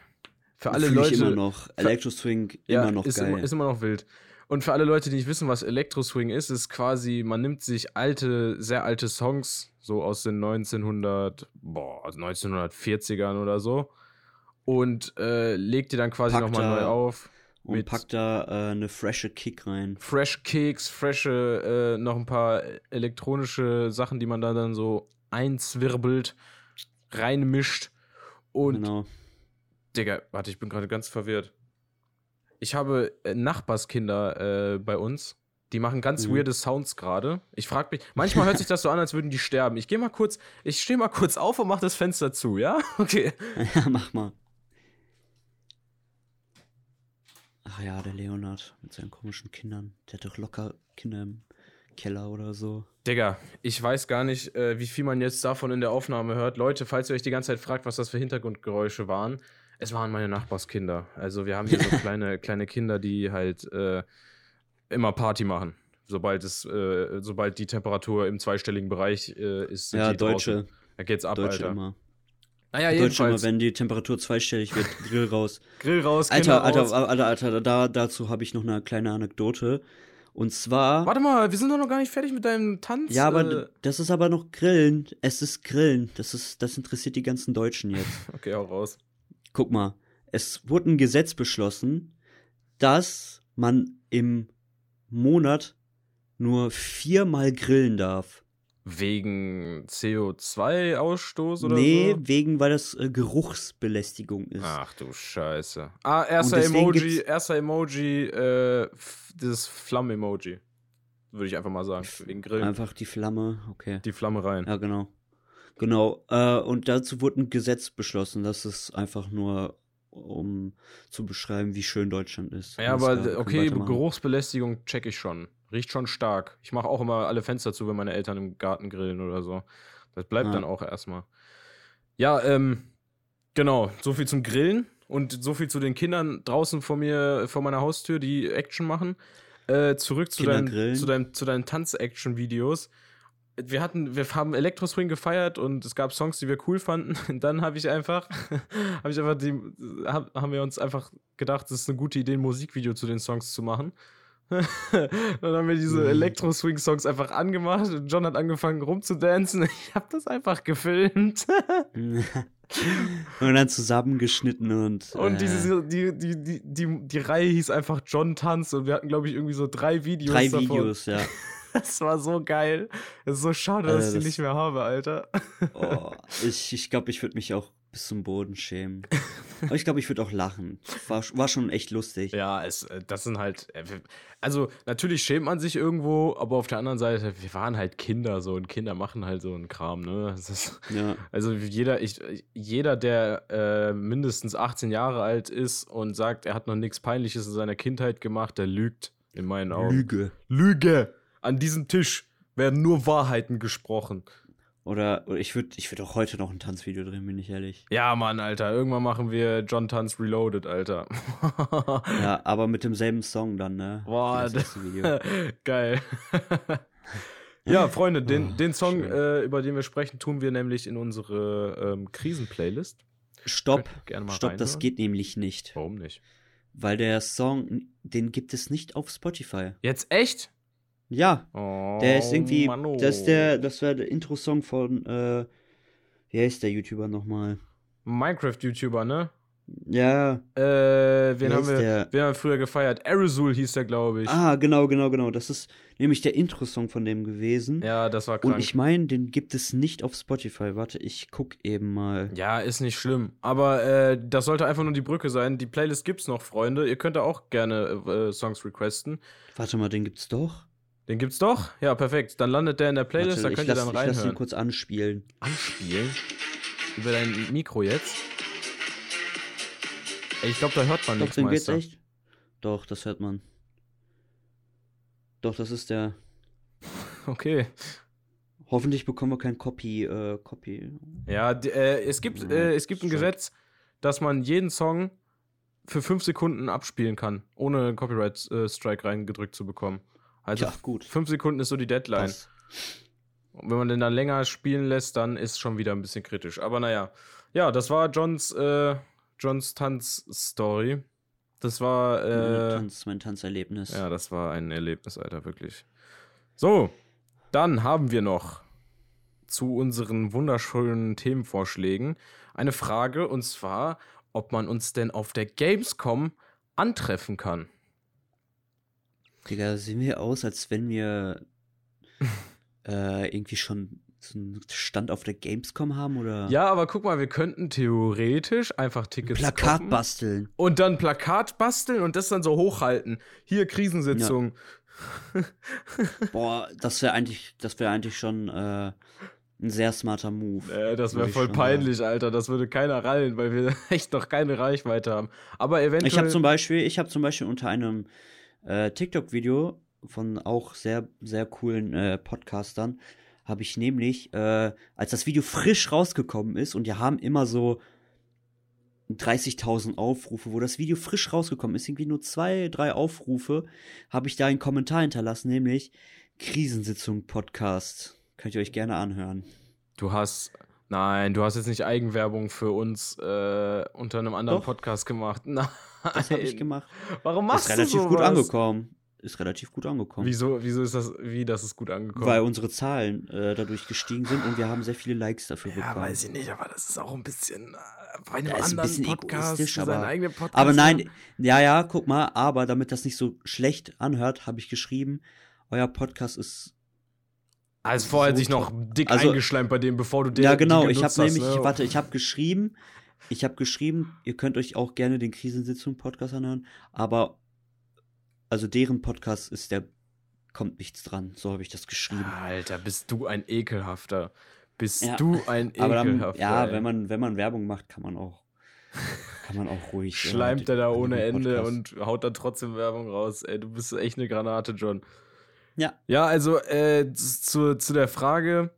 Für alle Leute. Immer noch. Electro Swing immer noch ist geil. Immer, ist immer noch wild. Und für alle Leute, die nicht wissen, was Elektro-Swing ist, ist quasi, man nimmt sich alte, sehr alte Songs, so aus den 1900, boah, also 1940ern oder so, und äh, legt die dann quasi nochmal neu auf. und packt da äh, eine frische Kick rein. Fresh Kicks, frische, äh, noch ein paar elektronische Sachen, die man da dann so einzwirbelt, reinmischt. Und, genau. Digga, warte, ich bin gerade ganz verwirrt. Ich habe äh, Nachbarskinder äh, bei uns, die machen ganz Mhm. weirde Sounds gerade. Ich frage mich, manchmal hört sich das so an, als würden die sterben. Ich gehe mal kurz, ich stehe mal kurz auf und mach das Fenster zu, ja? Okay. Ja, mach mal. Ach ja, der Leonard mit seinen komischen Kindern. Der hat doch locker Kinder im Keller oder so. Digga, ich weiß gar nicht, äh, wie viel man jetzt davon in der Aufnahme hört. Leute, falls ihr euch die ganze Zeit fragt, was das für Hintergrundgeräusche waren, es waren meine Nachbarskinder. Also wir haben hier so kleine, kleine Kinder, die halt äh, immer Party machen. Sobald es, äh, sobald die Temperatur im zweistelligen Bereich äh, ist, sind ja, die Deutsche. draußen. Da geht's ab, Deutsche Alter. immer. Naja, Deutsche immer, jedenfalls. wenn die Temperatur zweistellig wird, Grill raus. Grill raus, Alter, Alter, raus. Alter, Alter, da, dazu habe ich noch eine kleine Anekdote. Und zwar. Warte mal, wir sind doch noch gar nicht fertig mit deinem Tanz. ja, aber äh, das ist aber noch Grillen. Es ist Grillen. Das ist, das interessiert die ganzen Deutschen jetzt. Okay, hau raus. Guck mal. es wurde ein Gesetz beschlossen, dass man im Monat nur viermal grillen darf. Wegen CO2-Ausstoß oder nee, so? wegen, weil das äh, Geruchsbelästigung ist. Ach du Scheiße. Ah, erster Emoji, erster Emoji, äh, f- dieses Flammen-Emoji. Würde ich einfach mal sagen. Wegen Grillen. Einfach die Flamme, okay. Die Flamme rein. Ja, genau. Genau. Äh, und dazu wurde ein Gesetz beschlossen. Das ist einfach nur, um zu beschreiben, wie schön Deutschland ist. Ja, Alles aber klar, okay. Geruchsbelästigung check ich schon. Riecht schon stark. Ich mache auch immer alle Fenster zu, wenn meine Eltern im Garten grillen oder so. Das bleibt Ja. dann auch erstmal. Ja, ähm, genau. So viel zum Grillen und so viel zu den Kindern draußen vor mir, vor meiner Haustür, die Action machen. Äh, zurück zu grillen. zu deinen, zu deinen Tanz-Action-Videos. Wir hatten, wir haben Elektroswing gefeiert und es gab Songs, die wir cool fanden. Und dann habe ich einfach, habe ich einfach die, hab, haben wir uns einfach gedacht, es ist eine gute Idee, ein Musikvideo zu den Songs zu machen. dann haben wir diese Mhm. Elektro-Swing-Songs einfach angemacht und John hat angefangen rumzudancen. Ich habe das einfach gefilmt. und dann zusammengeschnitten und. Und äh, diese, die, die, die, die, die Reihe hieß einfach John Tanz und wir hatten, glaube ich, irgendwie so drei Videos drei davon. Videos, ja. Das war so geil. Es ist so schade, dass Alter, ich die das- nicht mehr habe, Alter. Oh, ich ich glaube, ich würde mich auch bis zum Boden schämen. Aber ich glaube, ich würde auch lachen. War, war schon echt lustig. Ja, es, äh, das sind halt. äh, Also, natürlich schämt man sich irgendwo, aber auf der anderen Seite, wir waren halt Kinder so und Kinder machen halt so einen Kram, ne? Das ist, Ja. also, jeder, ich, jeder, der äh, mindestens 18 Jahre alt ist und sagt, er hat noch nichts Peinliches in seiner Kindheit gemacht, der lügt, in meinen Augen. Lüge. Lüge! An diesem Tisch werden nur Wahrheiten gesprochen. Oder, oder ich würde ich würd auch heute noch ein Tanzvideo drehen, bin ich ehrlich. Ja, Mann, Alter, irgendwann machen wir John Tanz Reloaded, Alter. Ja, aber mit demselben Song dann, ne? Boah, das Video. Geil. ja, Freunde, den, Oh, den Song, äh, über den wir sprechen, tun wir nämlich in unsere ähm, Krisen-Playlist. Stopp, stopp, das reinhören. geht nämlich nicht. Warum nicht? Weil der Song, den gibt es nicht auf Spotify. Jetzt echt? Ja, Oh, der ist irgendwie, Manno. das ist der, das war der Intro-Song von, äh, wie heißt der YouTuber nochmal? Minecraft-YouTuber, ne? Ja, Äh, wen haben wir, der? wen haben wir früher gefeiert? Aerosol hieß der, glaube ich. Ah, genau, genau, genau. Das ist nämlich der Intro-Song von dem gewesen. Ja, das war krank. Und ich meine, den gibt es nicht auf Spotify. Warte, ich guck eben mal. Ja, ist nicht schlimm. Aber äh, das sollte einfach nur die Brücke sein. Die Playlist gibt's noch, Freunde. Ihr könnt da auch gerne äh, Songs requesten. Warte mal, den gibt's doch. Den gibt's doch? Ja, perfekt. Dann landet der in der Playlist, Warte, da könnt ihr lass, dann ich lass ihn reinhören. kurz anspielen. Anspielen? Über dein Mikro jetzt? Ey, ich glaube, da hört man Doch, nichts, den geht's echt? Doch, das hört man. Doch, das ist der. Okay. Hoffentlich bekommen wir kein Copy, äh, Copy. Ja, äh, es gibt, äh, es gibt ein. Gesetz, dass man jeden Song für fünf Sekunden abspielen kann, ohne einen Copyright-Strike reingedrückt zu bekommen. Also ja, gut. fünf Sekunden ist so die Deadline. Passt. Und wenn man den dann länger spielen lässt, dann ist schon wieder ein bisschen kritisch. Aber naja. Ja, das war Johns, äh, Johns Tanz-Story. Das war, Mein, äh, Tanz, mein Tanzerlebnis. ja, das war ein Erlebnis, Alter, wirklich. So, dann haben wir noch zu unseren wunderschönen Themenvorschlägen eine Frage und zwar, ob man uns denn auf der Gamescom antreffen kann. Digga, sehen wir aus, als wenn wir äh, irgendwie schon so einen Stand auf der Gamescom haben oder Ja, aber guck mal, wir könnten theoretisch einfach Tickets Plakat kaufen. basteln. Und dann Plakat basteln und das dann so hochhalten. Hier Krisensitzung. Boah, das wäre eigentlich, das wäre eigentlich schon äh, ein sehr smarter Move. Äh, das wäre voll schon peinlich, Alter. Das würde keiner rallen, weil wir echt noch keine Reichweite haben. Aber eventuell. Ich habe zum Beispiel, ich habe zum Beispiel unter einem äh, TikTok-Video von auch sehr, sehr coolen äh, Podcastern, habe ich nämlich, äh, als das Video frisch rausgekommen ist und die haben immer so 30.000 Aufrufe, wo das Video frisch rausgekommen ist, irgendwie nur zwei, drei Aufrufe, habe ich da einen Kommentar hinterlassen, nämlich Krisensitzung Podcast. Könnt ihr euch gerne anhören. Du hast. Nein, du hast jetzt nicht Eigenwerbung für uns äh, unter einem anderen Doch. Podcast gemacht. Nein. Das habe ich gemacht. Warum Das machst ist relativ du gut sowas? angekommen. ist relativ gut angekommen. Wieso, wieso ist das, wie das ist gut angekommen? Weil unsere Zahlen äh, dadurch gestiegen sind und wir haben sehr viele Likes dafür ja, bekommen. weiß ich nicht, aber das ist auch ein bisschen äh, bei einem Ja, ein anderen bisschen Podcast, aber- eigenen Podcast. Aber nein, ja, ja, guck mal, aber damit das nicht so schlecht anhört, habe ich geschrieben, euer Podcast ist. Also vorher so sich noch dick Also- eingeschleimt bei dem, bevor du den ja, genau, die ich habe nämlich, ne? warte, ich habe geschrieben, ich habe geschrieben, ihr könnt euch auch gerne den Krisensitzung-Podcast anhören, aber also deren Podcast ist der, kommt nichts dran, so habe ich das geschrieben. Alter, bist du ein ekelhafter. Bist Ja, du ein aber dann, ekelhafter. ja, ey. wenn man, wenn man Werbung macht, kann man auch, kann man auch ruhig. Schleimt er da ohne Ende und haut dann trotzdem Werbung raus. Ey, du bist echt eine Granate, John. Ja. Ja, also äh, zu, zu der Frage.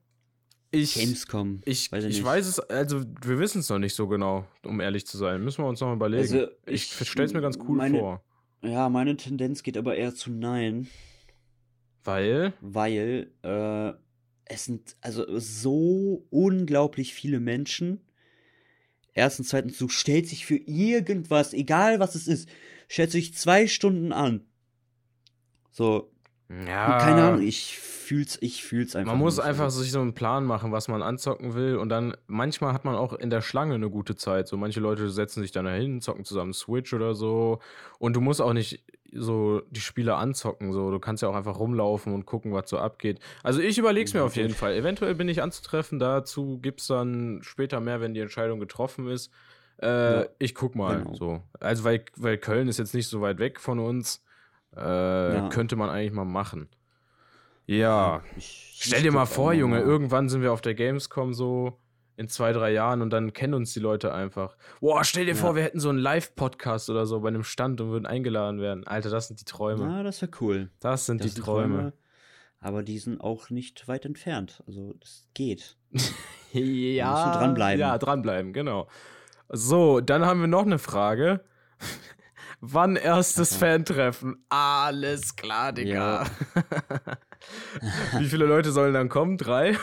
Ich, Gamescom. ich, weiß ich, ich weiß es, also wir wissen es noch nicht so genau, um ehrlich zu sein. Müssen wir uns noch überlegen. Also, ich ich- stelle es mir ganz cool meine- vor. Ja, meine Tendenz geht aber eher zu Nein. Weil, weil äh, es sind also so unglaublich viele Menschen. Erstens, zweitens, du stellst dich für irgendwas, egal was es ist, stellst dich zwei Stunden an. So, ja, keine Ahnung, ich fühl's, ich fühl's einfach. Man muss nicht. einfach sich so einen Plan machen, was man anzocken will. Und dann, manchmal hat man auch in der Schlange eine gute Zeit. So, manche Leute setzen sich dann dahin, zocken zusammen Switch oder so. Und du musst auch nicht so die Spiele anzocken. So, du kannst ja auch einfach rumlaufen und gucken, was so abgeht. Also ich überlege es mir auf jeden. Fall. Eventuell bin ich anzutreffen. Dazu gibt es dann später mehr, wenn die Entscheidung getroffen ist. Äh, Ja, ich guck mal. genau. So. Also, weil, weil Köln ist jetzt nicht so weit weg von uns. Äh, Ja. Könnte man eigentlich mal machen. Ja. Ich- Stell dir mal vor, Junge, mal. irgendwann sind wir auf der Gamescom so in zwei, drei Jahren und dann kennen uns die Leute einfach. Boah, stell dir Ja. vor, wir hätten so einen Live-Podcast oder so bei einem Stand und würden eingeladen werden. Alter, das sind die Träume. Na, das wäre cool. Das sind Das die sind Träume. Aber die sind auch nicht weit entfernt. Also, das geht. Ja, du dranbleiben. Ja, dranbleiben, genau. So, dann haben wir noch eine Frage. Wann erstes Okay. Fan-Treffen? Alles klar, Digga. Ja. Wie viele Leute sollen dann kommen? Drei?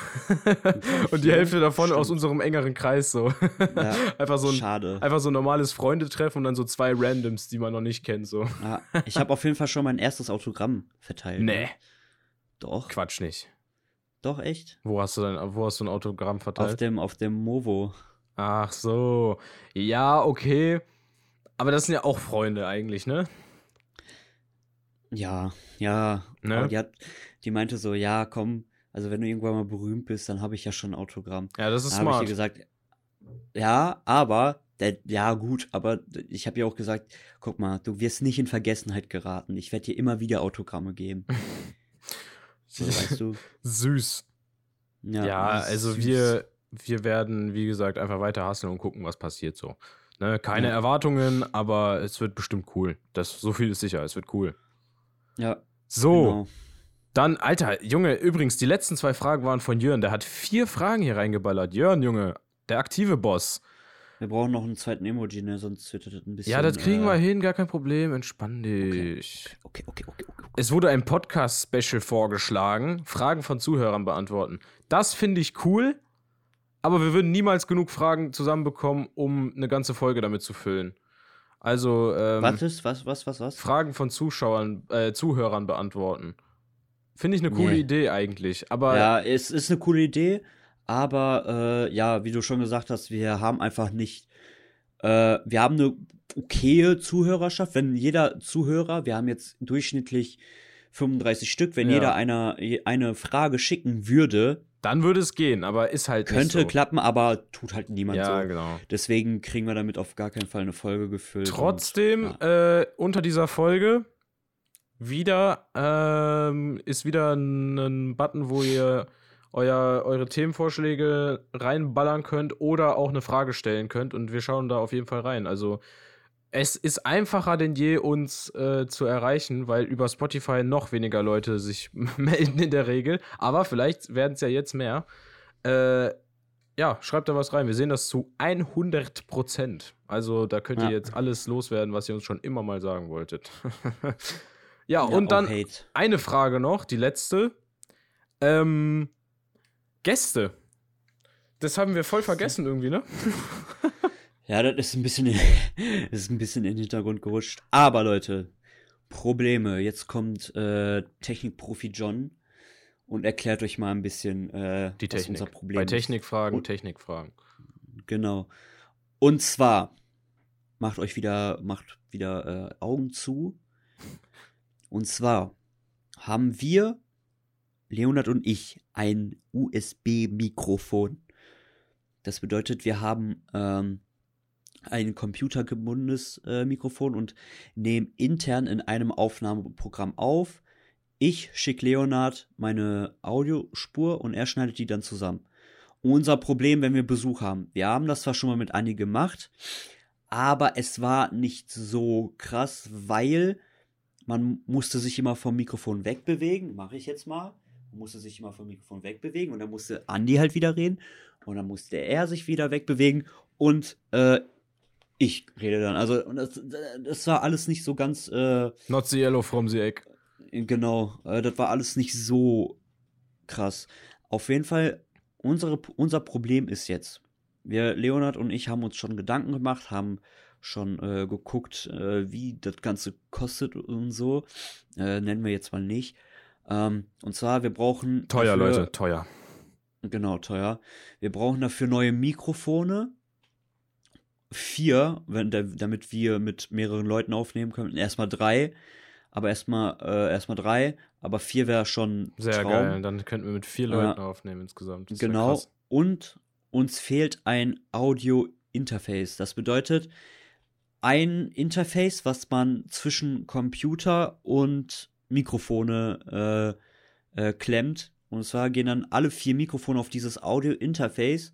Und die? Hälfte davon Stimmt. aus unserem engeren Kreis so. Ja, Einfach so ein, Schade. einfach so ein normales Freundetreffen und dann so zwei Randoms, die man noch nicht kennt, so. Ja, ich habe auf jeden Fall schon mein erstes Autogramm verteilt. ne? Nee. Doch. Quatsch nicht. Doch, echt? Wo hast du denn, wo hast du ein Autogramm Auf verteilt? dem, auf dem Movo. Ach so. Ja, okay. Aber das sind ja auch Freunde eigentlich, ne? Ja, ja. Ne? Aber die hat, die meinte so, ja, komm, also wenn du irgendwann mal berühmt bist, dann habe ich ja schon ein Autogramm. Ja, das ist Dann habe ich smart. ihr gesagt, ja, aber, ja gut, aber ich habe ihr auch gesagt, guck mal, du wirst nicht in Vergessenheit geraten. Ich werde dir immer wieder Autogramme geben. So, weißt du? Süß. Ja, Ja, also süß. wir, wir werden, wie gesagt, einfach weiter hasseln und gucken, was passiert so. Ne, keine Ja. Erwartungen, aber es wird bestimmt cool. Das, so viel ist sicher, es wird cool. Ja, So, genau. dann, Alter, Junge, übrigens, die letzten zwei Fragen waren von Jörn. Der hat vier Fragen hier reingeballert. Jörn, Junge, der aktive Boss. Wir brauchen noch einen zweiten Emoji, ne? Sonst wird das ein bisschen. Ja, das kriegen äh, wir hin, gar kein Problem. Entspann dich. Okay, okay, okay, okay. okay. Es wurde ein Podcast-Special vorgeschlagen, Fragen von Zuhörern beantworten. Das finde ich cool, aber wir würden niemals genug Fragen zusammenbekommen, um eine ganze Folge damit zu füllen. Also ähm, Was ist? Was, was, was, was? Fragen von Zuschauern, äh, Zuhörern beantworten. Finde ich eine coole Nee. Idee eigentlich. Aber Ja, es ist eine coole Idee, aber äh, ja, wie du schon gesagt hast, wir haben einfach nicht, äh, wir haben eine okaye Zuhörerschaft. Wenn jeder Zuhörer, wir haben jetzt durchschnittlich 35 Stück, wenn Ja. jeder einer eine Frage schicken würde, dann würde es gehen, aber ist halt könnte nicht so. klappen, aber tut halt niemand Ja, so. genau. Deswegen kriegen wir damit auf gar keinen Fall eine Folge gefüllt. Trotzdem, und, äh, unter dieser Folge wieder ähm, ist wieder ein Button, wo ihr euer, eure Themenvorschläge reinballern könnt oder auch eine Frage stellen könnt und wir schauen da auf jeden Fall rein. Also es ist einfacher denn je, uns äh, zu erreichen, weil über Spotify noch weniger Leute sich melden in der Regel. Aber vielleicht werden es ja jetzt mehr. Äh, ja, schreibt da was rein. Wir sehen das zu 100 Prozent. Also da könnt ihr Ja. jetzt alles loswerden, was ihr uns schon immer mal sagen wolltet. ja, Ja, und oh, dann Hate. eine Frage noch, die letzte. Ähm, Gäste. Das haben wir voll vergessen irgendwie, ne? Ja, das ist ein bisschen, das ist ein bisschen in den Hintergrund gerutscht. Aber Leute, Probleme. Jetzt kommt äh, Technikprofi John und erklärt euch mal ein bisschen, äh, Die was Technik. unser Problem Bei ist. Technikfragen, Und- Technikfragen. Genau. Und zwar macht euch wieder, macht wieder äh, Augen zu. Und zwar haben wir, Leonard und ich, ein USB-Mikrofon. Das bedeutet, wir haben ähm, ein computergebundenes äh, Mikrofon und nehmen intern in einem Aufnahmeprogramm auf. Ich schicke Leonard meine Audiospur und er schneidet die dann zusammen. Unser Problem, wenn wir Besuch haben. Wir haben das zwar schon mal mit Anni gemacht, aber es war nicht so krass, weil man musste sich immer vom Mikrofon wegbewegen. Mache ich jetzt mal. Man musste sich immer vom Mikrofon wegbewegen und dann musste Andi halt wieder reden und dann musste er sich wieder wegbewegen und äh, ich rede dann. Also das, das war alles nicht so ganz äh, Not the yellow from the egg. Genau, äh, das war alles nicht so krass. Auf jeden Fall, unsere, unser Problem ist jetzt, wir, Leonard und ich, haben uns schon Gedanken gemacht, haben schon äh, geguckt, äh, wie das Ganze kostet und so. Äh, nennen wir jetzt mal nicht. Ähm, und zwar, wir brauchen. Teuer, dafür- Leute, teuer. Genau, teuer. Wir brauchen dafür neue Mikrofone. Vier, wenn, da- damit wir mit mehreren Leuten aufnehmen können. Erstmal drei, aber erstmal äh, erstmal drei, aber vier wäre schon Sehr Traum. geil. Dann könnten wir mit vier. Leuten aufnehmen insgesamt. Das Genau. Und uns fehlt ein Audio-Interface. Das bedeutet ein Interface, was man zwischen Computer und Mikrofone äh, äh, klemmt. Und zwar gehen dann alle vier Mikrofone auf dieses Audio-Interface.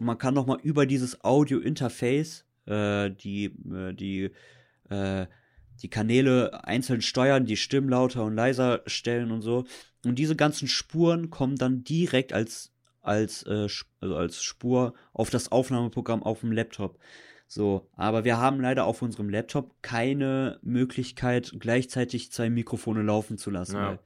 Und man kann nochmal über dieses Audio-Interface äh, die, äh, die, äh, die Kanäle einzeln steuern, die Stimmen lauter und leiser stellen und so. Und diese ganzen Spuren kommen dann direkt als, als, äh, also als Spur auf das Aufnahmeprogramm auf dem Laptop. So, aber wir haben leider auf unserem Laptop keine Möglichkeit, gleichzeitig zwei Mikrofone laufen zu lassen. Ja.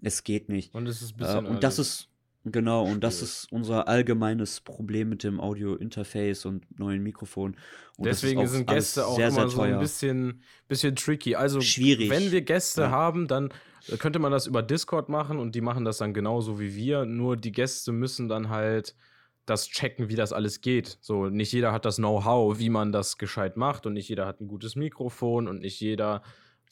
Es geht nicht. Und es ist ein Äh, bisschen. und das ist, genau, und das ist unser allgemeines Problem mit dem Audio-Interface und neuen Mikrofon. Und Deswegen sind Gäste auch sehr, immer sehr so ein bisschen, bisschen tricky. Also, Schwierig. wenn wir Gäste Ja. haben, dann äh, könnte man das über Discord machen und die machen das dann genauso wie wir. Nur die Gäste müssen dann halt das checken, wie das alles geht. So, nicht jeder hat das Know-how, wie man das gescheit macht und nicht jeder hat ein gutes Mikrofon und nicht jeder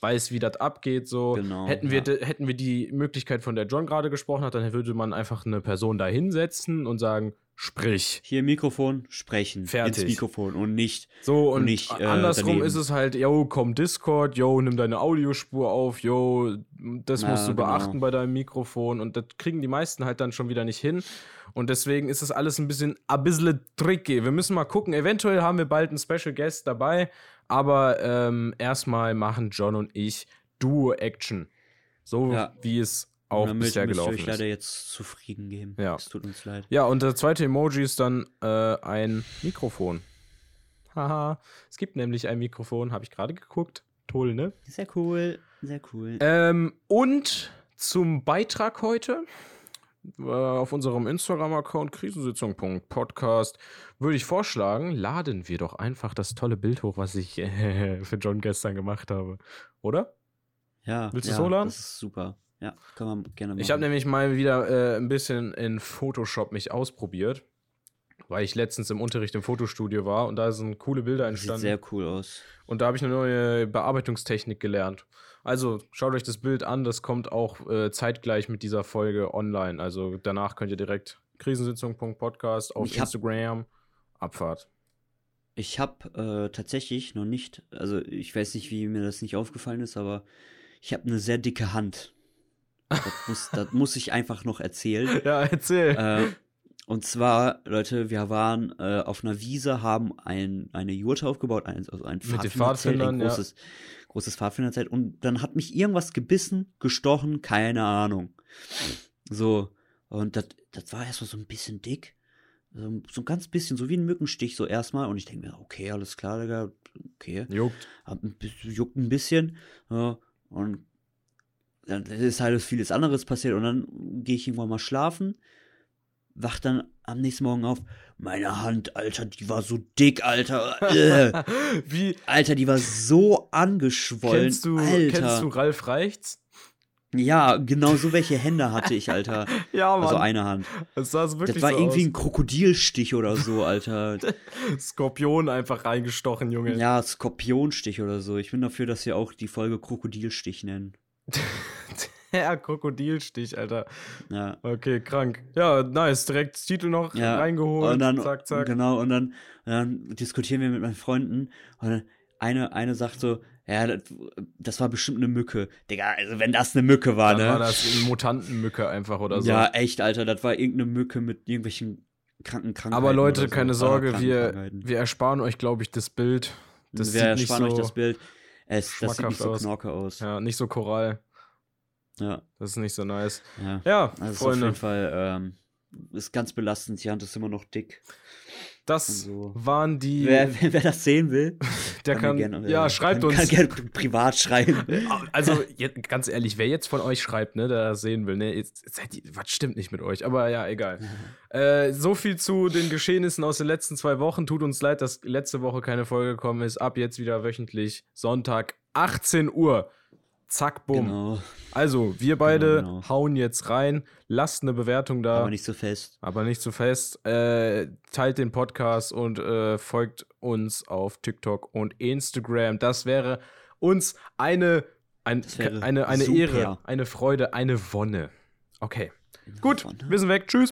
weiß, wie das abgeht. So, Genau, hätten, wir, ja. hätten wir die Möglichkeit, von der John gerade gesprochen hat, dann würde man einfach eine Person da hinsetzen und sagen, sprich. Hier Mikrofon, sprechen. Fertig. Ins Mikrofon und nicht. So, und nicht, äh, andersrum daneben. ist es halt, yo, komm Discord, yo, nimm deine Audiospur auf, yo, das Ja, musst du genau. beachten bei deinem Mikrofon und das kriegen die meisten halt dann schon wieder nicht hin. Und deswegen ist das alles ein bisschen, ein bisschen tricky. Wir müssen mal gucken, eventuell haben wir bald einen Special Guest dabei, aber ähm, erstmal machen John und ich Duo-Action. So Ja. wie es auch damit bisher gelaufen ist. leider jetzt zufrieden geben. Ja. Es tut uns leid. Ja, und der zweite Emoji ist dann äh, ein Mikrofon. Haha, es gibt nämlich ein Mikrofon, habe ich gerade geguckt. Toll, ne? Sehr cool. Sehr cool. Ähm, und zum Beitrag heute auf unserem Instagram-Account krisensitzung.podcast würde ich vorschlagen, laden wir doch einfach das tolle Bild hoch, was ich äh, für John gestern gemacht habe. Oder? ja. willst du ja, es hochladen? Das ist super. Ja, kann man gerne machen. Ich habe nämlich mal wieder äh, ein bisschen in Photoshop mich ausprobiert, weil ich letztens im Unterricht im Fotostudio war und da sind coole Bilder Sieht entstanden. sehr cool aus. Und da habe ich eine neue Bearbeitungstechnik gelernt. Also schaut euch das Bild an, das kommt auch äh, zeitgleich mit dieser Folge online. Also danach könnt ihr direkt krisensitzung.podcast auf Ich hab- Instagram Abfahrt. Ich habe äh, tatsächlich noch nicht, also ich weiß nicht, wie mir das nicht aufgefallen ist, aber ich habe eine sehr dicke Hand. Das muss, das muss ich einfach noch erzählen. Ja, erzähl. äh, und zwar, Leute, wir waren äh, auf einer Wiese, haben ein, eine Jurte aufgebaut, ein, also ein Mit den Pfadfinderzelt, Pfadfindern, ein ja. Großes, Pfadfinderzelt. Und dann hat mich irgendwas gebissen, gestochen, keine Ahnung. So, und das das war erstmal so ein bisschen dick. So, so ein ganz bisschen, so wie ein Mückenstich, so erstmal. Und ich denke mir, okay, alles klar, Digga, okay. Juckt. Hab ein bisschen, juckt ein bisschen. Ja, und dann ist halt vieles anderes passiert. Und dann gehe ich irgendwann mal schlafen, wacht dann am nächsten Morgen auf. Meine Hand, Alter, die war so dick, Alter. Äh. Wie Alter, die war so angeschwollen. kennst du, Alter. kennst du Ralf Reichts? Ja, genau so welche Hände hatte ich, Alter. Ja, Also eine Hand. Das sah so wirklich Das war so irgendwie ein aus. Krokodilstich oder so, Alter. Skorpion einfach reingestochen, Junge. Ja, Skorpionstich oder so. Ich bin dafür, dass wir auch die Folge Krokodilstich nennen. Der Krokodilstich, Alter. Ja. Okay, krank. Ja, nice. Direkt Titel noch Ja, reingeholt. Und dann, zack, zack. Genau, und dann, dann diskutieren wir mit meinen Freunden. Und dann eine, eine sagt so, ja, das, das war bestimmt eine Mücke. Digga, also wenn das eine Mücke war, Dann ne? war das eine Mutantenmücke einfach oder so. Ja, echt, Alter, das war irgendeine Mücke mit irgendwelchen kranken Krankheiten. Aber Leute, so. keine Sorge, wir, wir ersparen euch, glaube ich, das Bild. Das wir sieht nicht ersparen so, euch das Bild. Es, das sieht nicht so aus. knorke aus. Ja, Ja, nicht so Choral. Ja. Das ist nicht so nice. ja. Ja, Also ist auf Freunde, jeden Fall ähm, ist ganz belastend. Die Hand ist immer noch dick. das so. waren die. Wer, wer, wer das sehen will, der mir kann. gerne, ja, äh, schreibt kann, uns. Kann gerne privat schreiben. Also, jetzt, ganz ehrlich, wer jetzt von euch schreibt, ne, der das sehen will, ne, jetzt, jetzt was stimmt nicht mit euch? Aber ja, egal. Äh, so viel zu den Geschehnissen aus den letzten zwei Wochen. Tut uns leid, dass letzte Woche keine Folge gekommen ist. Ab jetzt wieder wöchentlich, Sonntag, 18 Uhr. Zack, bumm. Genau. Also, wir beide Genau, genau. hauen jetzt rein. Lasst eine Bewertung da. Aber nicht so fest. aber nicht zu fest. Äh, teilt den Podcast und äh, folgt uns auf TikTok und Instagram. Das wäre uns eine, ein, wäre eine, eine super. Ehre, eine Freude, eine Wonne. Okay. Gut, wir sind weg. Tschüss.